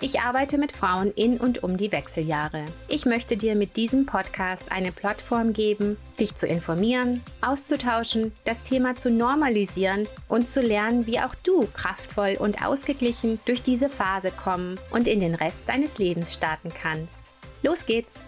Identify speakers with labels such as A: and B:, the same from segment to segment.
A: Ich arbeite mit Frauen in und um die Wechseljahre. Ich möchte dir mit diesem Podcast eine Plattform geben, dich zu informieren, auszutauschen, das Thema zu normalisieren und zu lernen, wie auch du kraftvoll und ausgeglichen durch diese Phase kommen und in den Rest deines Lebens starten kannst. Los geht's!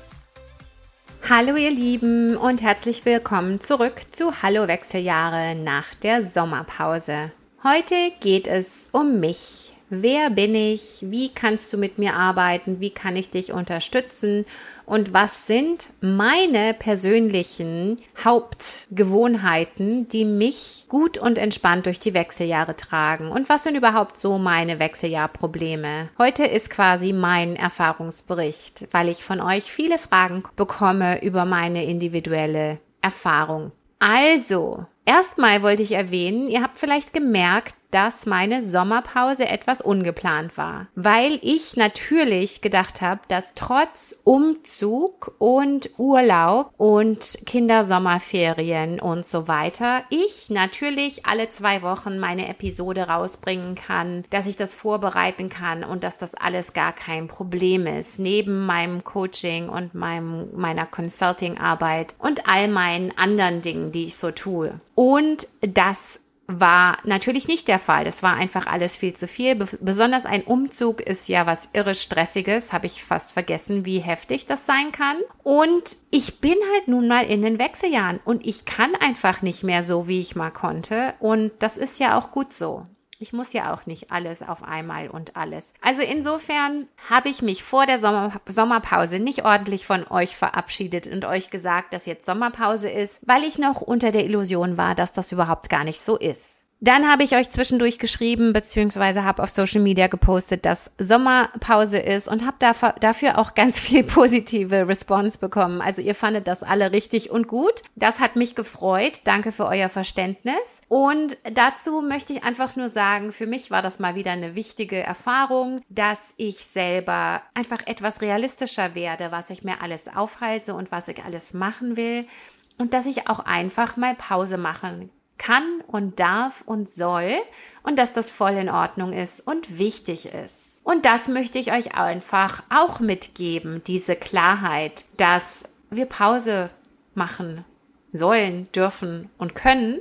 A: Hallo ihr Lieben und herzlich willkommen zurück zu Hallo Wechseljahre nach der Sommerpause. Heute geht es um mich Wer bin ich? Wie kannst du mit mir arbeiten? Wie kann ich dich unterstützen? Und was sind meine persönlichen Hauptgewohnheiten, die mich gut und entspannt durch die Wechseljahre tragen? Und was sind überhaupt so meine Wechseljahrprobleme? Heute ist quasi mein Erfahrungsbericht, weil ich von euch viele Fragen bekomme über meine individuelle Erfahrung. Also, erstmal wollte ich erwähnen, ihr habt vielleicht gemerkt, dass meine Sommerpause etwas ungeplant war, weil ich natürlich gedacht habe, dass trotz Umzug und Urlaub und Kindersommerferien und so weiter, ich natürlich alle zwei Wochen meine Episode rausbringen kann, dass ich das vorbereiten kann und dass das alles gar kein Problem ist, neben meinem Coaching und meinem, meiner Consulting-Arbeit und all meinen anderen Dingen, die ich so tue. Und das war natürlich nicht der Fall. Das war einfach alles viel zu viel. besonders ein Umzug ist ja was irre stressiges. Habe ich fast vergessen, wie heftig das sein kann. Und ich bin halt nun mal in den Wechseljahren und ich kann einfach nicht mehr so, wie ich mal konnte. Und das ist ja auch gut so. Ich muss ja auch nicht alles auf einmal und alles. Also insofern habe ich mich vor der Sommer Sommerpause nicht ordentlich von euch verabschiedet und euch gesagt, dass jetzt Sommerpause ist, weil ich noch unter der Illusion war, dass das überhaupt gar nicht so ist. Dann habe ich euch zwischendurch geschrieben, beziehungsweise habe auf Social Media gepostet, dass Sommerpause ist und habe dafür auch ganz viel positive Response bekommen. Also ihr fandet das alle richtig und gut. Das hat mich gefreut. Danke für euer Verständnis. Und dazu möchte ich einfach nur sagen, für mich war das mal wieder eine wichtige Erfahrung, dass ich selber einfach etwas realistischer werde, was ich mir alles aufhalse und was ich alles machen will und dass ich auch einfach mal Pause machen kann und darf und soll und dass das voll in Ordnung ist und wichtig ist. Und das möchte ich euch einfach auch mitgeben, diese Klarheit, dass wir Pause machen sollen, dürfen und können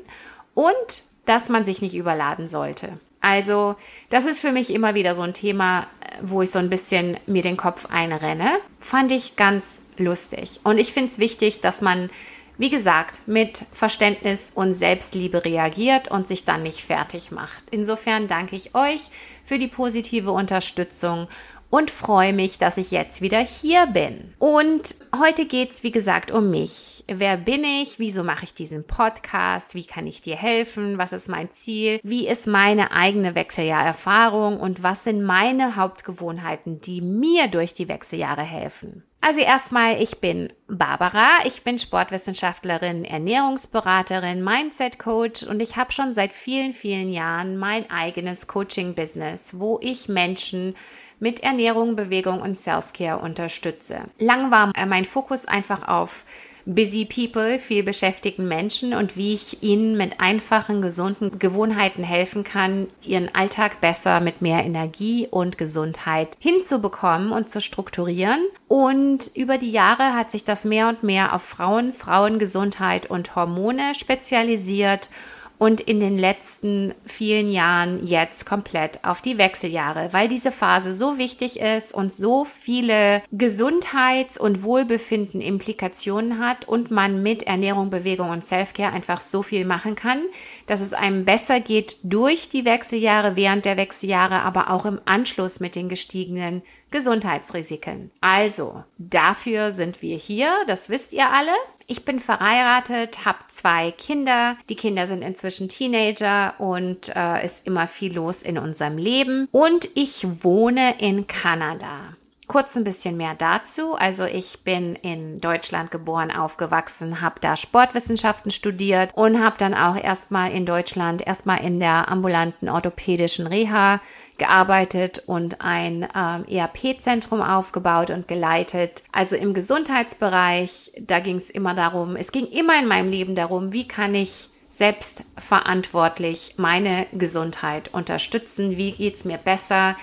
A: und dass man sich nicht überladen sollte. Also, das ist für mich immer wieder so ein Thema, wo ich so ein bisschen mir den Kopf einrenne. Fand ich ganz lustig. Und ich finde es wichtig, dass man wie gesagt, mit Verständnis und Selbstliebe reagiert und sich dann nicht fertig macht. Insofern danke ich euch für die positive Unterstützung und freue mich, dass ich jetzt wieder hier bin. Und heute geht's wie gesagt, um mich. Wer bin ich? Wieso mache ich diesen Podcast? Wie kann ich dir helfen? Was ist mein Ziel? Wie ist meine eigene Wechseljahrerfahrung? Und was sind meine Hauptgewohnheiten, die mir durch die Wechseljahre helfen? Also erstmal, ich bin Barbara, ich bin Sportwissenschaftlerin, Ernährungsberaterin, Mindset Coach und ich habe schon seit vielen, vielen Jahren mein eigenes Coaching-Business, wo ich Menschen mit Ernährung, Bewegung und Self-Care unterstütze. Lang war mein Fokus einfach auf busy people, viel beschäftigten Menschen und wie ich ihnen mit einfachen, gesunden Gewohnheiten helfen kann, ihren Alltag besser mit mehr Energie und Gesundheit hinzubekommen und zu strukturieren. Und über die Jahre hat sich das mehr und mehr auf Frauen, Frauengesundheit und Hormone spezialisiert und in den letzten vielen Jahren jetzt komplett auf die Wechseljahre, weil diese Phase so wichtig ist und so viele Gesundheits- und Wohlbefinden-Implikationen hat und man mit Ernährung, Bewegung und Selfcare einfach so viel machen kann, dass es einem besser geht durch die Wechseljahre, während der Wechseljahre, aber auch im Anschluss mit den gestiegenen Gesundheitsrisiken. Also, dafür sind wir hier, das wisst ihr alle. Ich bin verheiratet, habe zwei Kinder. Die Kinder sind inzwischen Teenager und äh, ist immer viel los in unserem Leben. Und ich wohne in Kanada. Kurz ein bisschen mehr dazu. Also ich bin in Deutschland geboren, aufgewachsen, habe da Sportwissenschaften studiert und habe dann auch erstmal in Deutschland, erstmal in der ambulanten orthopädischen Reha gearbeitet und ein ähm, ERP-Zentrum aufgebaut und geleitet. Also im Gesundheitsbereich, da ging es immer darum, es ging immer in meinem Leben darum, wie kann ich selbstverantwortlich meine Gesundheit unterstützen, wie geht's mir besser,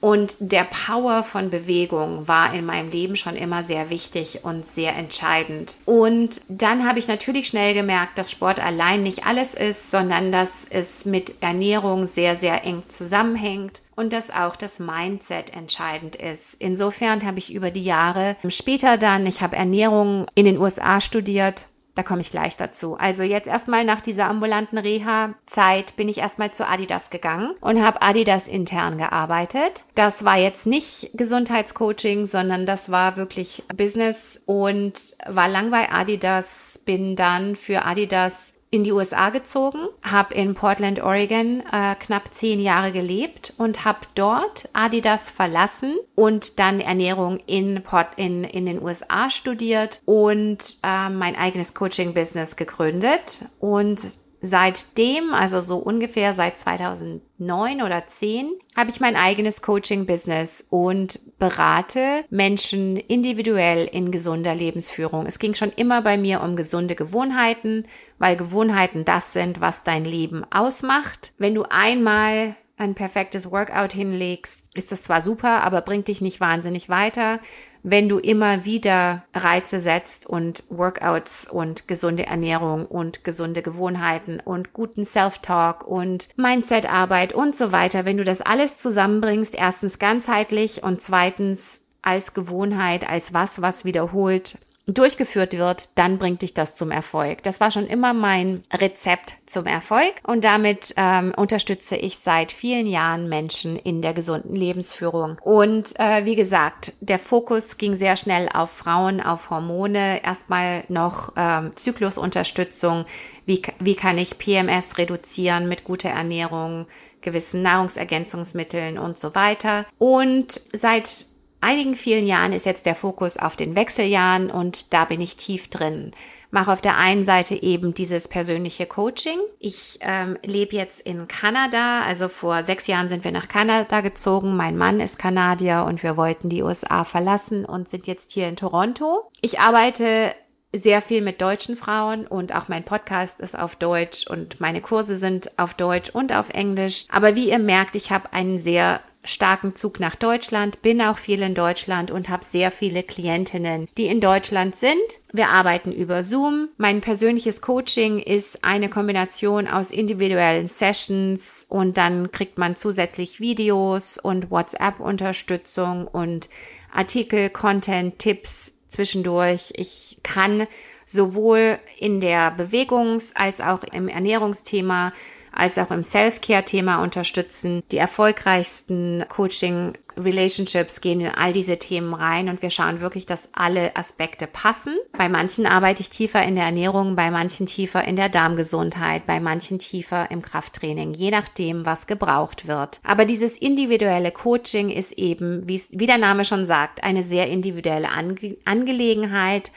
A: und der Power von Bewegung war in meinem Leben schon immer sehr wichtig und sehr entscheidend. Und dann habe ich natürlich schnell gemerkt, dass Sport allein nicht alles ist, sondern dass es mit Ernährung sehr, sehr eng zusammenhängt und dass auch das Mindset entscheidend ist. Insofern habe ich über die Jahre später dann, ich habe Ernährung in den USA studiert da komme ich gleich dazu. Also jetzt erstmal nach dieser ambulanten Reha-Zeit bin ich erstmal zu Adidas gegangen und habe Adidas intern gearbeitet. Das war jetzt nicht Gesundheitscoaching, sondern das war wirklich Business und war lang bei Adidas, bin dann für Adidas in die USA gezogen, habe in Portland, Oregon äh, knapp zehn Jahre gelebt und habe dort Adidas verlassen und dann Ernährung in, Port in, in den USA studiert und äh, mein eigenes Coaching-Business gegründet. Und seitdem, also so ungefähr seit 2009 oder 10, habe ich mein eigenes Coaching-Business und berate Menschen individuell in gesunder Lebensführung. Es ging schon immer bei mir um gesunde Gewohnheiten, weil Gewohnheiten das sind, was dein Leben ausmacht. Wenn du einmal ein perfektes Workout hinlegst, ist das zwar super, aber bringt dich nicht wahnsinnig weiter wenn du immer wieder Reize setzt und Workouts und gesunde Ernährung und gesunde Gewohnheiten und guten Self-Talk und Mindset-Arbeit und so weiter, wenn du das alles zusammenbringst, erstens ganzheitlich und zweitens als Gewohnheit, als was, was wiederholt durchgeführt wird, dann bringt dich das zum Erfolg. Das war schon immer mein Rezept zum Erfolg und damit ähm, unterstütze ich seit vielen Jahren Menschen in der gesunden Lebensführung. Und äh, wie gesagt, der Fokus ging sehr schnell auf Frauen, auf Hormone, erstmal noch ähm, Zyklusunterstützung. Wie, wie kann ich PMS reduzieren mit guter Ernährung? gewissen Nahrungsergänzungsmitteln und so weiter. Und seit einigen vielen Jahren ist jetzt der Fokus auf den Wechseljahren und da bin ich tief drin. Mache auf der einen Seite eben dieses persönliche Coaching. Ich ähm, lebe jetzt in Kanada, also vor sechs Jahren sind wir nach Kanada gezogen. Mein Mann ist Kanadier und wir wollten die USA verlassen und sind jetzt hier in Toronto. Ich arbeite sehr viel mit deutschen Frauen und auch mein Podcast ist auf Deutsch und meine Kurse sind auf Deutsch und auf Englisch. Aber wie ihr merkt, ich habe einen sehr starken Zug nach Deutschland, bin auch viel in Deutschland und habe sehr viele Klientinnen, die in Deutschland sind. Wir arbeiten über Zoom. Mein persönliches Coaching ist eine Kombination aus individuellen Sessions und dann kriegt man zusätzlich Videos und WhatsApp-Unterstützung und Artikel, Content, Tipps zwischendurch. Ich kann sowohl in der Bewegungs- als auch im Ernährungsthema als auch im Self-Care-Thema unterstützen. Die erfolgreichsten Coaching-Relationships gehen in all diese Themen rein und wir schauen wirklich, dass alle Aspekte passen. Bei manchen arbeite ich tiefer in der Ernährung, bei manchen tiefer in der Darmgesundheit, bei manchen tiefer im Krafttraining, je nachdem, was gebraucht wird. Aber dieses individuelle Coaching ist eben, wie der Name schon sagt, eine sehr individuelle Ange Angelegenheit.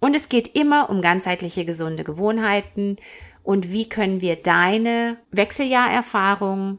A: Und es geht immer um ganzheitliche gesunde Gewohnheiten, und wie können wir deine Wechseljahrerfahrung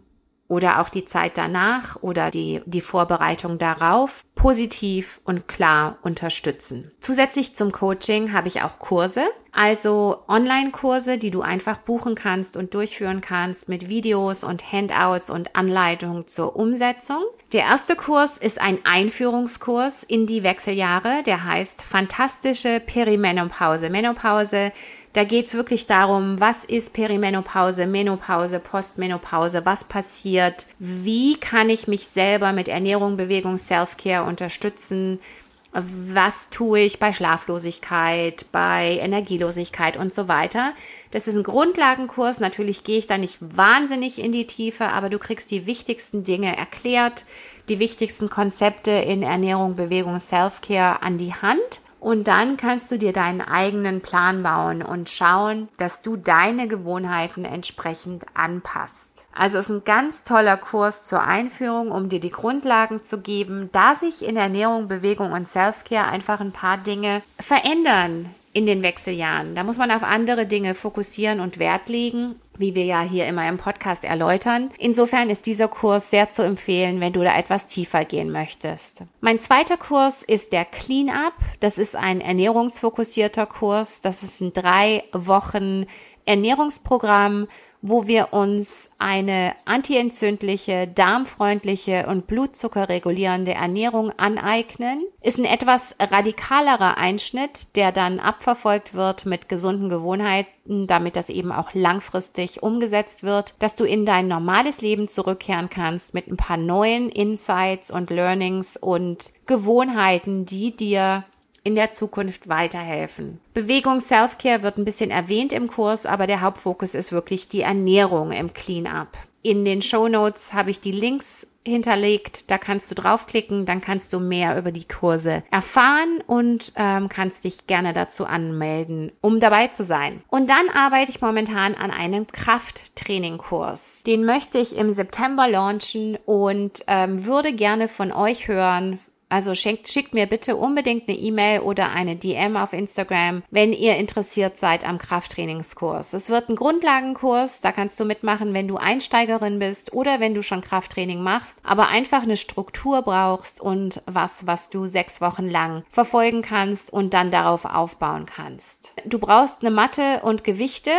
A: oder auch die Zeit danach oder die, die Vorbereitung darauf positiv und klar unterstützen. Zusätzlich zum Coaching habe ich auch Kurse, also Online-Kurse, die du einfach buchen kannst und durchführen kannst mit Videos und Handouts und Anleitungen zur Umsetzung. Der erste Kurs ist ein Einführungskurs in die Wechseljahre, der heißt Fantastische Perimenopause. Menopause da geht's wirklich darum, was ist Perimenopause, Menopause, Postmenopause, was passiert, wie kann ich mich selber mit Ernährung, Bewegung, Self-Care unterstützen, was tue ich bei Schlaflosigkeit, bei Energielosigkeit und so weiter. Das ist ein Grundlagenkurs. Natürlich gehe ich da nicht wahnsinnig in die Tiefe, aber du kriegst die wichtigsten Dinge erklärt, die wichtigsten Konzepte in Ernährung, Bewegung, Self-Care an die Hand Und dann kannst du dir deinen eigenen Plan bauen und schauen, dass du deine Gewohnheiten entsprechend anpasst. Also ist ein ganz toller Kurs zur Einführung, um dir die Grundlagen zu geben, da sich in Ernährung, Bewegung und Selfcare einfach ein paar Dinge verändern in den Wechseljahren. Da muss man auf andere Dinge fokussieren und Wert legen, wie wir ja hier immer im Podcast erläutern. Insofern ist dieser Kurs sehr zu empfehlen, wenn du da etwas tiefer gehen möchtest. Mein zweiter Kurs ist der Clean Up. Das ist ein ernährungsfokussierter Kurs. Das ist ein drei Wochen Ernährungsprogramm, wo wir uns eine antientzündliche, darmfreundliche und blutzuckerregulierende Ernährung aneignen. Ist ein etwas radikalerer Einschnitt, der dann abverfolgt wird mit gesunden Gewohnheiten, damit das eben auch langfristig umgesetzt wird, dass du in dein normales Leben zurückkehren kannst mit ein paar neuen Insights und Learnings und Gewohnheiten, die dir in der Zukunft weiterhelfen. Bewegung Self-Care wird ein bisschen erwähnt im Kurs, aber der Hauptfokus ist wirklich die Ernährung im Clean-up. In den Show Notes habe ich die Links hinterlegt. Da kannst du draufklicken, dann kannst du mehr über die Kurse erfahren und ähm, kannst dich gerne dazu anmelden, um dabei zu sein. Und dann arbeite ich momentan an einem Krafttraining-Kurs. Den möchte ich im September launchen und ähm, würde gerne von euch hören, also schickt, schickt mir bitte unbedingt eine E-Mail oder eine DM auf Instagram, wenn ihr interessiert seid am Krafttrainingskurs. Es wird ein Grundlagenkurs, da kannst du mitmachen, wenn du Einsteigerin bist oder wenn du schon Krafttraining machst, aber einfach eine Struktur brauchst und was, was du sechs Wochen lang verfolgen kannst und dann darauf aufbauen kannst. Du brauchst eine Matte und Gewichte,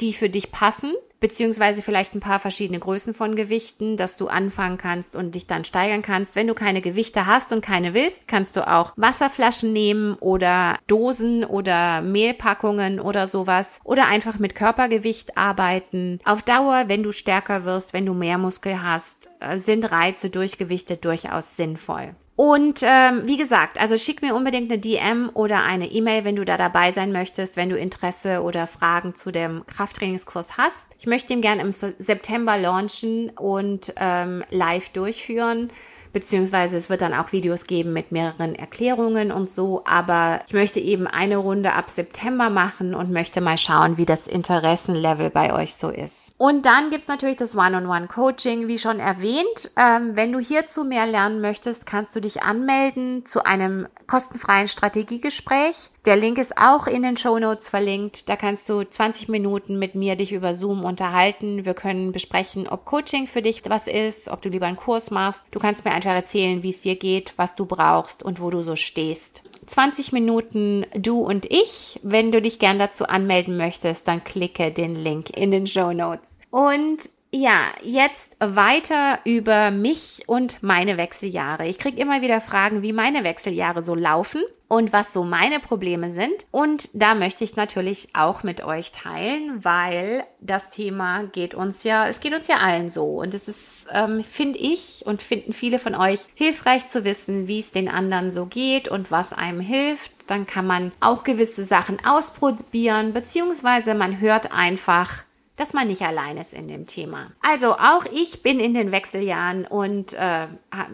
A: die für dich passen beziehungsweise vielleicht ein paar verschiedene Größen von Gewichten, dass du anfangen kannst und dich dann steigern kannst. Wenn du keine Gewichte hast und keine willst, kannst du auch Wasserflaschen nehmen oder Dosen oder Mehlpackungen oder sowas oder einfach mit Körpergewicht arbeiten. Auf Dauer, wenn du stärker wirst, wenn du mehr Muskel hast, äh, sind Reize durch Gewichte durchaus sinnvoll. Und ähm, wie gesagt, also schick mir unbedingt eine DM oder eine E-Mail, wenn du da dabei sein möchtest, wenn du Interesse oder Fragen zu dem Krafttrainingskurs hast. Ich möchte ihn gerne im September launchen und ähm, live durchführen beziehungsweise es wird dann auch Videos geben mit mehreren Erklärungen und so, aber ich möchte eben eine Runde ab September machen und möchte mal schauen, wie das Interessenlevel bei euch so ist. Und dann gibt's natürlich das One-on-One-Coaching, wie schon erwähnt. Ähm, wenn du hierzu mehr lernen möchtest, kannst du dich anmelden zu einem kostenfreien Strategiegespräch. Der Link ist auch in den Show Notes verlinkt. Da kannst du 20 Minuten mit mir dich über Zoom unterhalten. Wir können besprechen, ob Coaching für dich was ist, ob du lieber einen Kurs machst. Du kannst mir einfach erzählen, wie es dir geht, was du brauchst und wo du so stehst. 20 Minuten du und ich. Wenn du dich gern dazu anmelden möchtest, dann klicke den Link in den Show Notes. Und ja, jetzt weiter über mich und meine Wechseljahre. Ich kriege immer wieder Fragen, wie meine Wechseljahre so laufen und was so meine Probleme sind. Und da möchte ich natürlich auch mit euch teilen, weil das Thema geht uns ja, es geht uns ja allen so. Und es ist, ähm, finde ich und finden viele von euch hilfreich zu wissen, wie es den anderen so geht und was einem hilft. Dann kann man auch gewisse Sachen ausprobieren, beziehungsweise man hört einfach, dass man nicht allein ist in dem Thema. Also auch ich bin in den Wechseljahren und äh,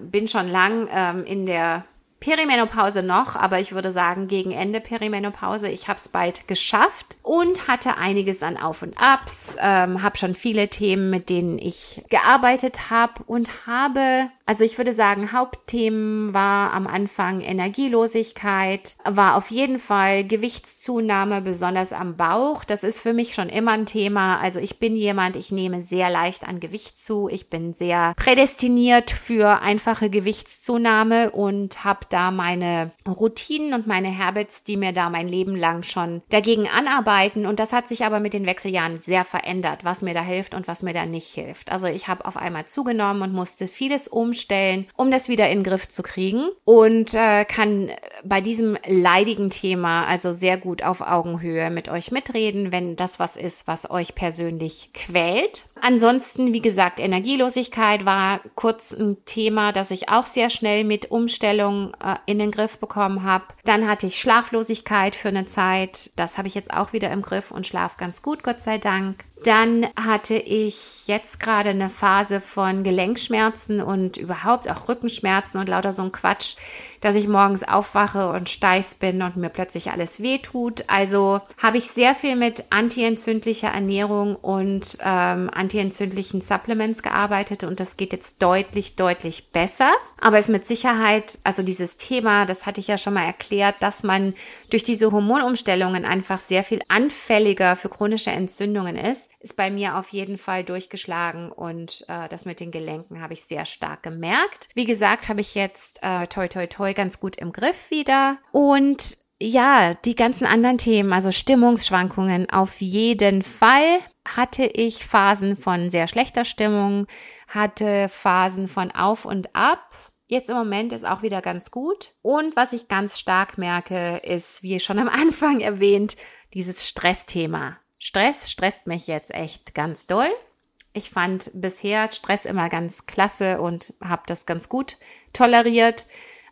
A: bin schon lang ähm, in der Perimenopause noch, aber ich würde sagen gegen Ende Perimenopause. Ich habe es bald geschafft und hatte einiges an Auf und Abs, ähm, habe schon viele Themen, mit denen ich gearbeitet habe und habe also ich würde sagen, Hauptthemen war am Anfang Energielosigkeit, war auf jeden Fall Gewichtszunahme, besonders am Bauch. Das ist für mich schon immer ein Thema. Also ich bin jemand, ich nehme sehr leicht an Gewicht zu. Ich bin sehr prädestiniert für einfache Gewichtszunahme und habe da meine Routinen und meine Habits, die mir da mein Leben lang schon dagegen anarbeiten. Und das hat sich aber mit den Wechseljahren sehr verändert, was mir da hilft und was mir da nicht hilft. Also ich habe auf einmal zugenommen und musste vieles umstellen um das wieder in den Griff zu kriegen und äh, kann bei diesem leidigen Thema also sehr gut auf Augenhöhe mit euch mitreden, wenn das was ist, was euch persönlich quält. Ansonsten, wie gesagt, Energielosigkeit war kurz ein Thema, das ich auch sehr schnell mit Umstellung äh, in den Griff bekommen habe. Dann hatte ich Schlaflosigkeit für eine Zeit. Das habe ich jetzt auch wieder im Griff und schlaf ganz gut, Gott sei Dank. Dann hatte ich jetzt gerade eine Phase von Gelenkschmerzen und überhaupt auch Rückenschmerzen und lauter so ein Quatsch, dass ich morgens aufwache und steif bin und mir plötzlich alles wehtut. Also habe ich sehr viel mit antientzündlicher Ernährung und ähm, antientzündlichen Supplements gearbeitet und das geht jetzt deutlich, deutlich besser. Aber ist mit Sicherheit, also dieses Thema, das hatte ich ja schon mal erklärt, dass man durch diese Hormonumstellungen einfach sehr viel anfälliger für chronische Entzündungen ist, ist bei mir auf jeden Fall durchgeschlagen und äh, das mit den Gelenken habe ich sehr stark gemerkt. Wie gesagt, habe ich jetzt äh, toi toi toi ganz gut im Griff wieder und ja, die ganzen anderen Themen, also Stimmungsschwankungen auf jeden Fall hatte ich Phasen von sehr schlechter Stimmung, hatte Phasen von auf und ab Jetzt im Moment ist auch wieder ganz gut. Und was ich ganz stark merke, ist, wie schon am Anfang erwähnt, dieses Stressthema. Stress stresst mich jetzt echt ganz doll. Ich fand bisher Stress immer ganz klasse und habe das ganz gut toleriert.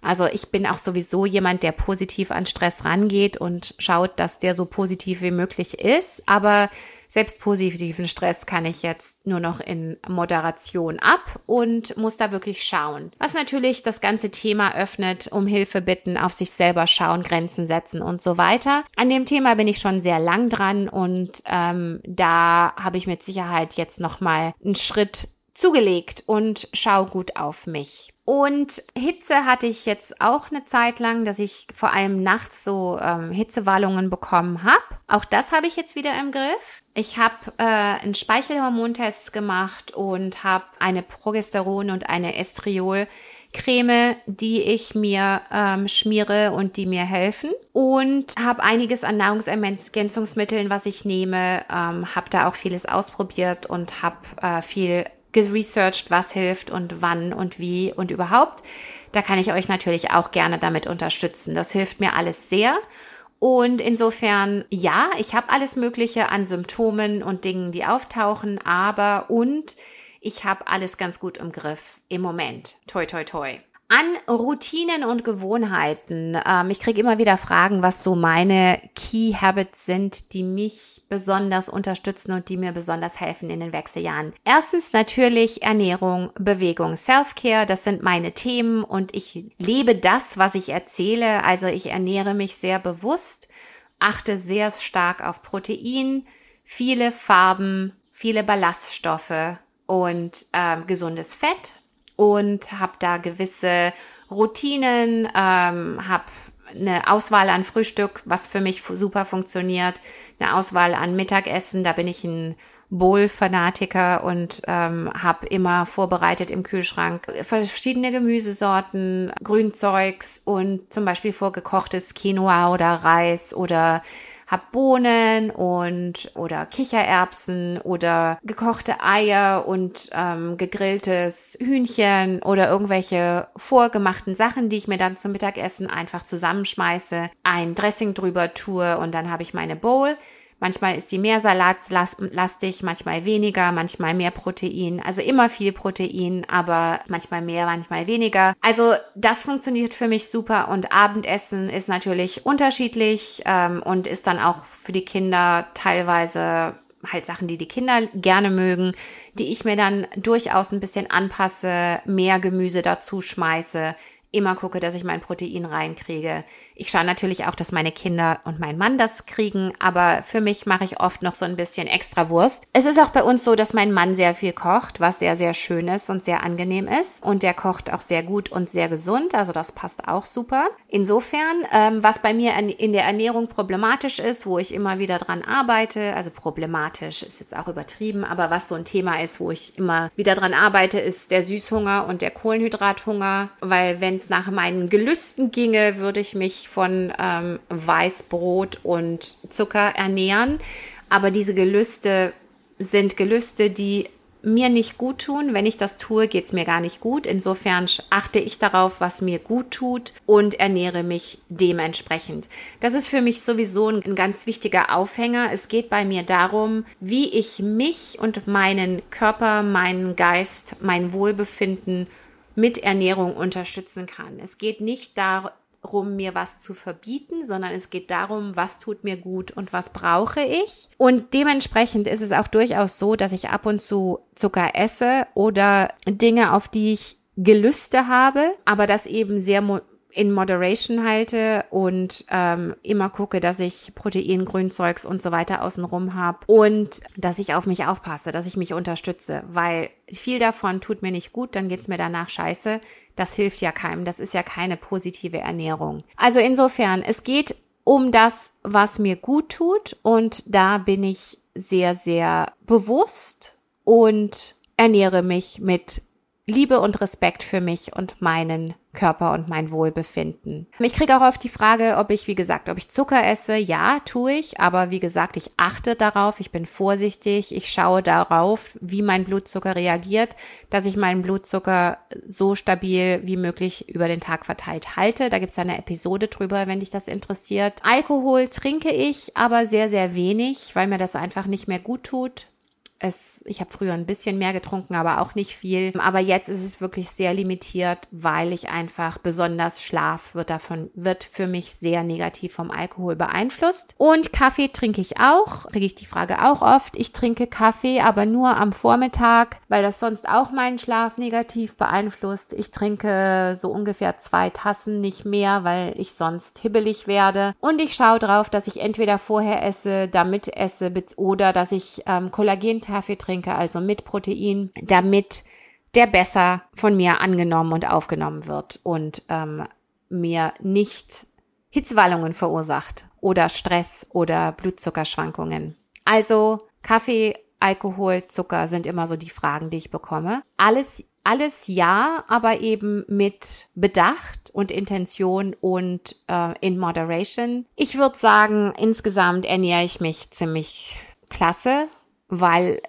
A: Also ich bin auch sowieso jemand, der positiv an Stress rangeht und schaut, dass der so positiv wie möglich ist. Aber selbst positiven Stress kann ich jetzt nur noch in Moderation ab und muss da wirklich schauen. Was natürlich das ganze Thema öffnet, um Hilfe bitten, auf sich selber schauen, Grenzen setzen und so weiter. An dem Thema bin ich schon sehr lang dran und ähm, da habe ich mit Sicherheit jetzt noch mal einen Schritt zugelegt und schau gut auf mich. Und Hitze hatte ich jetzt auch eine Zeit lang, dass ich vor allem nachts so ähm, Hitzewallungen bekommen habe. Auch das habe ich jetzt wieder im Griff. Ich habe äh, einen Speichelhormontest gemacht und habe eine Progesteron und eine Estriol Creme, die ich mir ähm, schmiere und die mir helfen. Und habe einiges an Nahrungsergänzungsmitteln, was ich nehme. Ähm, habe da auch vieles ausprobiert und habe äh, viel geresearched, was hilft und wann und wie und überhaupt. Da kann ich euch natürlich auch gerne damit unterstützen. Das hilft mir alles sehr. Und insofern, ja, ich habe alles Mögliche an Symptomen und Dingen, die auftauchen, aber und ich habe alles ganz gut im Griff im Moment. Toi, toi, toi an Routinen und Gewohnheiten. Ähm, ich kriege immer wieder Fragen, was so meine Key Habits sind, die mich besonders unterstützen und die mir besonders helfen in den Wechseljahren. Erstens natürlich Ernährung, Bewegung, Self-Care. Das sind meine Themen und ich lebe das, was ich erzähle. Also ich ernähre mich sehr bewusst, achte sehr stark auf Protein, viele Farben, viele Ballaststoffe und ähm, gesundes Fett und habe da gewisse Routinen, ähm, habe eine Auswahl an Frühstück, was für mich super funktioniert, eine Auswahl an Mittagessen, da bin ich ein Bowl-Fanatiker und ähm, habe immer vorbereitet im Kühlschrank verschiedene Gemüsesorten, Grünzeugs und zum Beispiel vorgekochtes Quinoa oder Reis oder hab Bohnen und oder Kichererbsen oder gekochte Eier und ähm, gegrilltes Hühnchen oder irgendwelche vorgemachten Sachen, die ich mir dann zum Mittagessen einfach zusammenschmeiße, ein Dressing drüber tue und dann habe ich meine Bowl. Manchmal ist die mehr salatlastig, manchmal weniger, manchmal mehr Protein. Also immer viel Protein, aber manchmal mehr, manchmal weniger. Also das funktioniert für mich super und Abendessen ist natürlich unterschiedlich ähm, und ist dann auch für die Kinder teilweise halt Sachen, die die Kinder gerne mögen, die ich mir dann durchaus ein bisschen anpasse, mehr Gemüse dazu schmeiße, immer gucke, dass ich mein Protein reinkriege. Ich schaue natürlich auch, dass meine Kinder und mein Mann das kriegen, aber für mich mache ich oft noch so ein bisschen extra Wurst. Es ist auch bei uns so, dass mein Mann sehr viel kocht, was sehr, sehr schön ist und sehr angenehm ist. Und der kocht auch sehr gut und sehr gesund, also das passt auch super. Insofern, ähm, was bei mir in der Ernährung problematisch ist, wo ich immer wieder dran arbeite, also problematisch ist jetzt auch übertrieben, aber was so ein Thema ist, wo ich immer wieder dran arbeite, ist der Süßhunger und der Kohlenhydrathunger, weil wenn es nach meinen Gelüsten ginge, würde ich mich von ähm, Weißbrot und Zucker ernähren. Aber diese Gelüste sind Gelüste, die mir nicht gut tun. Wenn ich das tue, geht's mir gar nicht gut. Insofern achte ich darauf, was mir gut tut und ernähre mich dementsprechend. Das ist für mich sowieso ein ganz wichtiger Aufhänger. Es geht bei mir darum, wie ich mich und meinen Körper, meinen Geist, mein Wohlbefinden mit Ernährung unterstützen kann. Es geht nicht darum, darum, mir was zu verbieten, sondern es geht darum, was tut mir gut und was brauche ich. Und dementsprechend ist es auch durchaus so, dass ich ab und zu Zucker esse oder Dinge, auf die ich Gelüste habe, aber das eben sehr in Moderation halte und ähm, immer gucke, dass ich Protein, Grünzeugs und so weiter außenrum habe und dass ich auf mich aufpasse, dass ich mich unterstütze, weil viel davon tut mir nicht gut, dann geht's mir danach scheiße. Das hilft ja keinem, das ist ja keine positive Ernährung. Also insofern, es geht um das, was mir gut tut und da bin ich sehr, sehr bewusst und ernähre mich mit Liebe und Respekt für mich und meinen Körper und mein Wohlbefinden. Ich kriege auch oft die Frage, ob ich, wie gesagt, ob ich Zucker esse. Ja, tue ich, aber wie gesagt, ich achte darauf, ich bin vorsichtig, ich schaue darauf, wie mein Blutzucker reagiert, dass ich meinen Blutzucker so stabil wie möglich über den Tag verteilt halte. Da gibt es eine Episode drüber, wenn dich das interessiert. Alkohol trinke ich, aber sehr, sehr wenig, weil mir das einfach nicht mehr gut tut es, ich habe früher ein bisschen mehr getrunken, aber auch nicht viel. Aber jetzt ist es wirklich sehr limitiert, weil ich einfach besonders Schlaf wird davon, wird für mich sehr negativ vom Alkohol beeinflusst. Und Kaffee trinke ich auch. Kriege ich die Frage auch oft. Ich trinke Kaffee, aber nur am Vormittag, weil das sonst auch meinen Schlaf negativ beeinflusst. Ich trinke so ungefähr zwei Tassen, nicht mehr, weil ich sonst hibbelig werde. Und ich schaue drauf, dass ich entweder vorher esse, damit esse, oder dass ich ähm, Kollagen Kaffee trinke, also mit Protein, damit der besser von mir angenommen und aufgenommen wird und ähm, mir nicht Hitzwallungen verursacht oder Stress oder Blutzuckerschwankungen. Also Kaffee, Alkohol, Zucker sind immer so die Fragen, die ich bekomme. Alles alles ja, aber eben mit Bedacht und Intention und äh, in Moderation. Ich würde sagen, insgesamt ernähre ich mich ziemlich klasse weil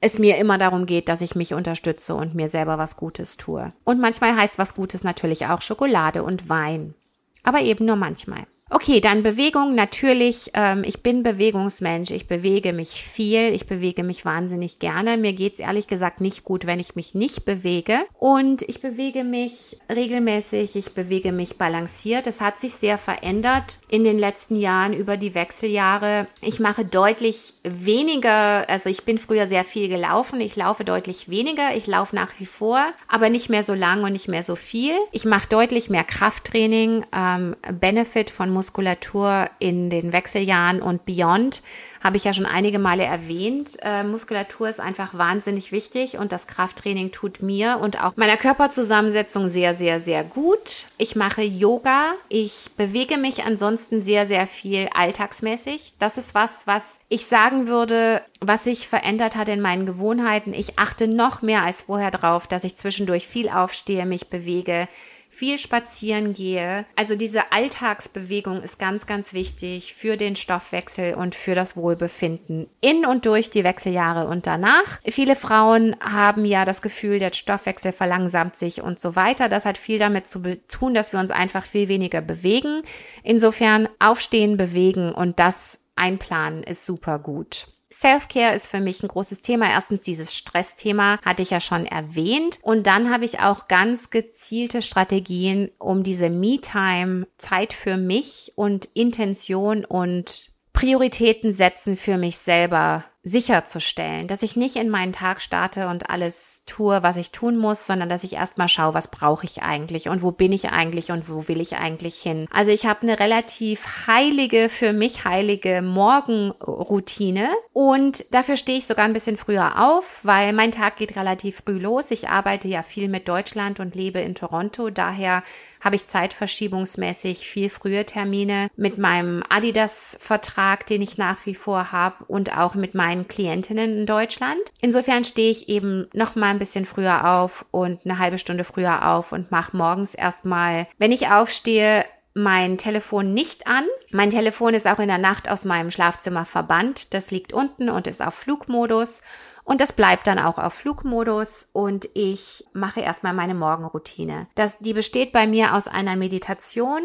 A: es mir immer darum geht, dass ich mich unterstütze und mir selber was Gutes tue. Und manchmal heißt was Gutes natürlich auch Schokolade und Wein. Aber eben nur manchmal. Okay, dann Bewegung. Natürlich, ähm, ich bin Bewegungsmensch. Ich bewege mich viel. Ich bewege mich wahnsinnig gerne. Mir geht's ehrlich gesagt nicht gut, wenn ich mich nicht bewege. Und ich bewege mich regelmäßig. Ich bewege mich balanciert. Es hat sich sehr verändert in den letzten Jahren über die Wechseljahre. Ich mache deutlich weniger. Also ich bin früher sehr viel gelaufen. Ich laufe deutlich weniger. Ich laufe nach wie vor, aber nicht mehr so lang und nicht mehr so viel. Ich mache deutlich mehr Krafttraining. Ähm, Benefit von Muskulatur in den Wechseljahren und beyond habe ich ja schon einige Male erwähnt. Äh, Muskulatur ist einfach wahnsinnig wichtig und das Krafttraining tut mir und auch meiner Körperzusammensetzung sehr, sehr, sehr gut. Ich mache Yoga. Ich bewege mich ansonsten sehr, sehr viel alltagsmäßig. Das ist was, was ich sagen würde, was sich verändert hat in meinen Gewohnheiten. Ich achte noch mehr als vorher drauf, dass ich zwischendurch viel aufstehe, mich bewege viel spazieren gehe. Also diese Alltagsbewegung ist ganz, ganz wichtig für den Stoffwechsel und für das Wohlbefinden in und durch die Wechseljahre und danach. Viele Frauen haben ja das Gefühl, der Stoffwechsel verlangsamt sich und so weiter. Das hat viel damit zu tun, dass wir uns einfach viel weniger bewegen. Insofern aufstehen, bewegen und das einplanen ist super gut. Self-Care ist für mich ein großes Thema. Erstens dieses Stressthema hatte ich ja schon erwähnt. Und dann habe ich auch ganz gezielte Strategien, um diese Me-Time, Zeit für mich und Intention und Prioritäten setzen für mich selber sicherzustellen, dass ich nicht in meinen Tag starte und alles tue, was ich tun muss, sondern dass ich erstmal schaue, was brauche ich eigentlich und wo bin ich eigentlich und wo will ich eigentlich hin. Also ich habe eine relativ heilige, für mich heilige Morgenroutine und dafür stehe ich sogar ein bisschen früher auf, weil mein Tag geht relativ früh los. Ich arbeite ja viel mit Deutschland und lebe in Toronto, daher habe ich zeitverschiebungsmäßig viel frühe Termine mit meinem Adidas-Vertrag, den ich nach wie vor habe und auch mit meinen Klientinnen in Deutschland. Insofern stehe ich eben noch mal ein bisschen früher auf und eine halbe Stunde früher auf und mache morgens erstmal, wenn ich aufstehe, mein Telefon nicht an. Mein Telefon ist auch in der Nacht aus meinem Schlafzimmer verbannt. Das liegt unten und ist auf Flugmodus. Und das bleibt dann auch auf Flugmodus und ich mache erstmal meine Morgenroutine. Das, die besteht bei mir aus einer Meditation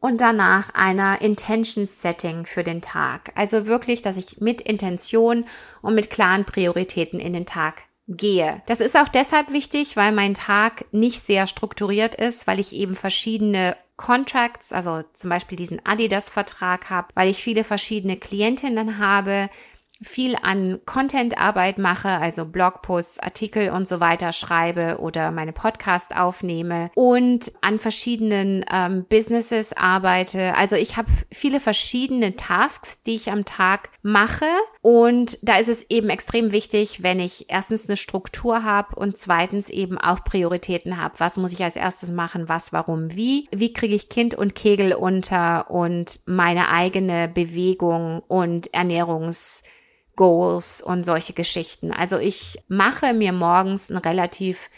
A: und danach einer Intention Setting für den Tag. Also wirklich, dass ich mit Intention und mit klaren Prioritäten in den Tag gehe. Das ist auch deshalb wichtig, weil mein Tag nicht sehr strukturiert ist, weil ich eben verschiedene Contracts, also zum Beispiel diesen Adidas-Vertrag habe, weil ich viele verschiedene Klientinnen habe, viel an Content-Arbeit mache, also Blogposts, Artikel und so weiter schreibe oder meine Podcast aufnehme und an verschiedenen ähm, Businesses arbeite. Also ich habe viele verschiedene Tasks, die ich am Tag mache und da ist es eben extrem wichtig, wenn ich erstens eine Struktur habe und zweitens eben auch Prioritäten habe. Was muss ich als erstes machen? Was, warum, wie? Wie kriege ich Kind und Kegel unter und meine eigene Bewegung und Ernährungs Goals und solche Geschichten. Also ich mache mir morgens einen relativ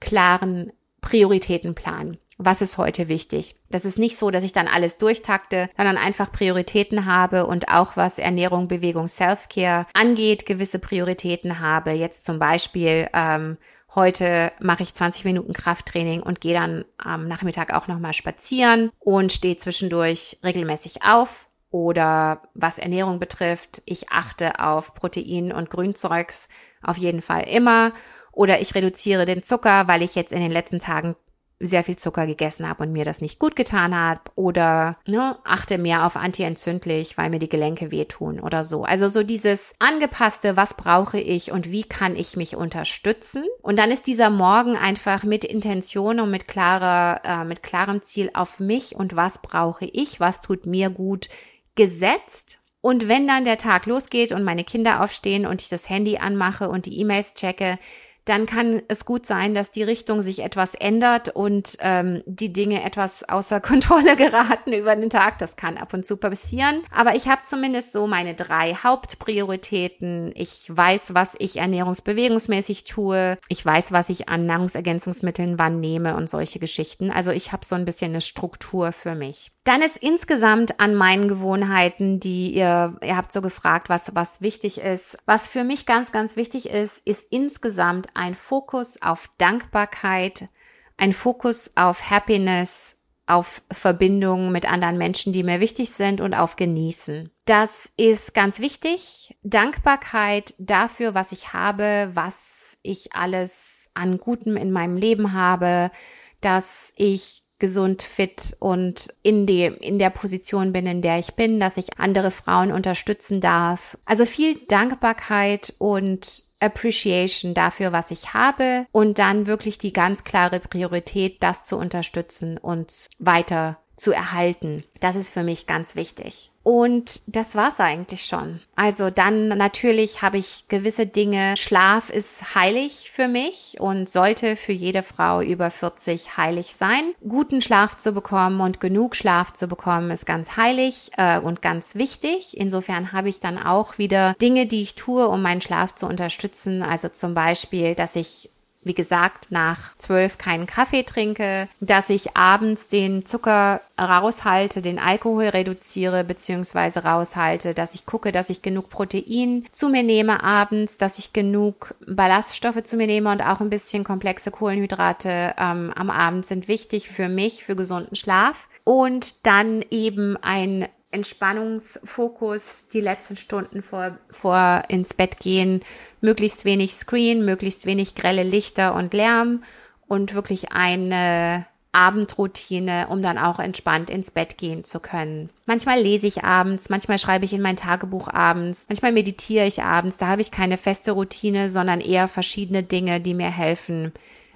A: klaren Prioritätenplan. Was ist heute wichtig? Das ist nicht so, dass ich dann alles durchtakte, sondern einfach Prioritäten habe und auch was Ernährung, Bewegung, Self-Care angeht, gewisse Prioritäten habe. Jetzt zum Beispiel ähm, Heute mache ich 20 Minuten Krafttraining und gehe dann am Nachmittag auch nochmal spazieren und stehe zwischendurch regelmäßig auf oder was Ernährung betrifft, ich achte auf Protein und Grünzeugs auf jeden Fall immer. Oder ich reduziere den Zucker, weil ich jetzt in den letzten Tagen sehr viel Zucker gegessen habe und mir das nicht gut getan hat oder ne, achte mehr auf antientzündlich, weil mir die Gelenke wehtun oder so. Also so dieses angepasste, was brauche ich und wie kann ich mich unterstützen? Und dann ist dieser Morgen einfach mit Intention und mit klarer, äh, mit klarem Ziel auf mich und was brauche ich, was tut mir gut, gesetzt. Und wenn dann der Tag losgeht und meine Kinder aufstehen und ich das Handy anmache und die E-Mails checke, dann kann es gut sein, dass die Richtung sich etwas ändert und ähm, die Dinge etwas außer Kontrolle geraten über den Tag. Das kann ab und zu passieren. Aber ich habe zumindest so meine drei Hauptprioritäten. Ich weiß, was ich ernährungsbewegungsmäßig tue. Ich weiß, was ich an Nahrungsergänzungsmitteln wann nehme und solche Geschichten. Also ich habe so ein bisschen eine Struktur für mich. Dann ist insgesamt an meinen Gewohnheiten, die ihr, ihr habt so gefragt, was, was wichtig ist. Was für mich ganz, ganz wichtig ist, ist insgesamt ein Fokus auf Dankbarkeit, ein Fokus auf Happiness, auf Verbindungen mit anderen Menschen, die mir wichtig sind und auf Genießen. Das ist ganz wichtig. Dankbarkeit dafür, was ich habe, was ich alles an Gutem in meinem Leben habe, dass ich gesund, fit und in, die, in der Position bin, in der ich bin, dass ich andere Frauen unterstützen darf. Also viel Dankbarkeit und Appreciation dafür, was ich habe und dann wirklich die ganz klare Priorität, das zu unterstützen und weiter zu erhalten. Das ist für mich ganz wichtig. Und das war's eigentlich schon. Also dann natürlich habe ich gewisse Dinge. Schlaf ist heilig für mich und sollte für jede Frau über 40 heilig sein. Guten Schlaf zu bekommen und genug Schlaf zu bekommen ist ganz heilig äh, und ganz wichtig. Insofern habe ich dann auch wieder Dinge, die ich tue, um meinen Schlaf zu unterstützen. Also zum Beispiel, dass ich wie gesagt, nach zwölf keinen Kaffee trinke, dass ich abends den Zucker raushalte, den Alkohol reduziere bzw. raushalte, dass ich gucke, dass ich genug Protein zu mir nehme abends, dass ich genug Ballaststoffe zu mir nehme und auch ein bisschen komplexe Kohlenhydrate ähm, am Abend sind wichtig für mich, für gesunden Schlaf. Und dann eben ein Entspannungsfokus die letzten Stunden vor, vor ins Bett gehen, möglichst wenig Screen, möglichst wenig grelle Lichter und Lärm und wirklich eine Abendroutine, um dann auch entspannt ins Bett gehen zu können. Manchmal lese ich abends, manchmal schreibe ich in mein Tagebuch abends, manchmal meditiere ich abends. Da habe ich keine feste Routine, sondern eher verschiedene Dinge, die mir helfen,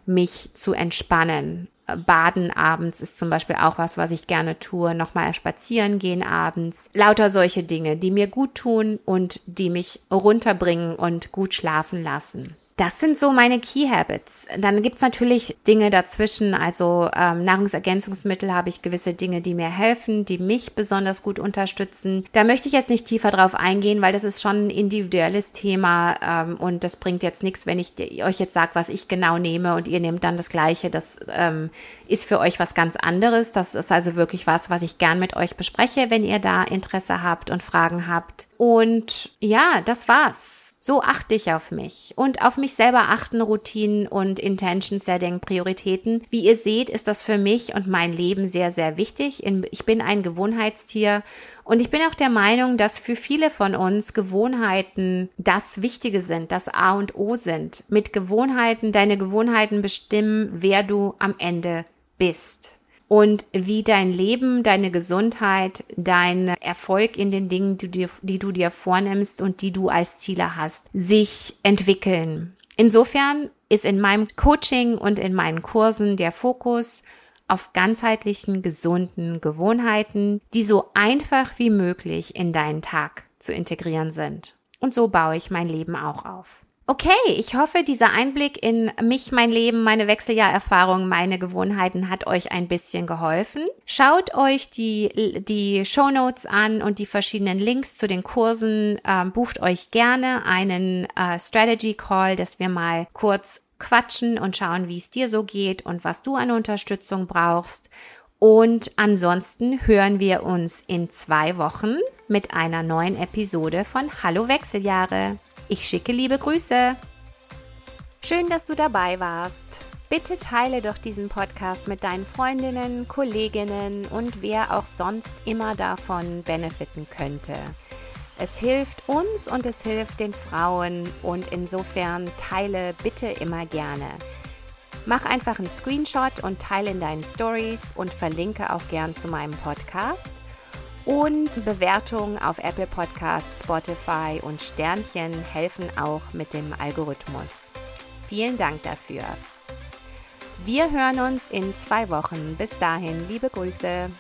A: mich zu entspannen. Baden abends ist zum Beispiel auch was, was ich gerne tue. Nochmal spazieren gehen abends. Lauter solche Dinge, die mir gut tun und die mich runterbringen und gut schlafen lassen. Das sind so meine Key Habits. Dann gibt's natürlich Dinge dazwischen. Also ähm, Nahrungsergänzungsmittel habe ich gewisse Dinge, die mir helfen, die mich besonders gut unterstützen. Da möchte ich jetzt nicht tiefer drauf eingehen, weil das ist schon ein individuelles Thema ähm, und das bringt jetzt nichts, wenn ich euch jetzt sage, was ich genau nehme und ihr nehmt dann das Gleiche. Das ähm, ist für euch was ganz anderes. Das ist also wirklich was, was ich gern mit euch bespreche, wenn ihr da Interesse habt und Fragen habt. Und ja, das war's. So achte ich auf mich und auf mich selber achten Routinen und Intention Setting Prioritäten. Wie ihr seht, ist das für mich und mein Leben sehr, sehr wichtig. Ich bin ein Gewohnheitstier und ich bin auch der Meinung, dass für viele von uns Gewohnheiten das Wichtige sind, das A und O sind. Mit Gewohnheiten, deine Gewohnheiten bestimmen, wer du am Ende bist und wie dein Leben, deine Gesundheit, dein Erfolg in den Dingen, die du, dir, die du dir vornimmst und die du als Ziele hast, sich entwickeln. Insofern ist in meinem Coaching und in meinen Kursen der Fokus auf ganzheitlichen, gesunden Gewohnheiten, die so einfach wie möglich in deinen Tag zu integrieren sind. Und so baue ich mein Leben auch auf. Okay, ich hoffe, dieser Einblick in mich, mein Leben, meine Wechseljahrerfahrung, meine Gewohnheiten hat euch ein bisschen geholfen. Schaut euch die, die Notes an und die verschiedenen Links zu den Kursen. Ähm, bucht euch gerne einen äh, Strategy Call, dass wir mal kurz quatschen und schauen, wie es dir so geht und was du an Unterstützung brauchst. Und ansonsten hören wir uns in zwei Wochen mit einer neuen Episode von Hallo Wechseljahre. Ich schicke liebe Grüße. Schön, dass du dabei warst. Bitte teile doch diesen Podcast mit deinen Freundinnen, Kolleginnen und wer auch sonst immer davon benefiten könnte. Es hilft uns und es hilft den Frauen und insofern teile bitte immer gerne. Mach einfach einen Screenshot und teile in deinen Stories und verlinke auch gern zu meinem Podcast. Und Bewertungen auf Apple Podcasts, Spotify und Sternchen helfen auch mit dem Algorithmus. Vielen Dank dafür. Wir hören uns in zwei Wochen. Bis dahin, liebe Grüße.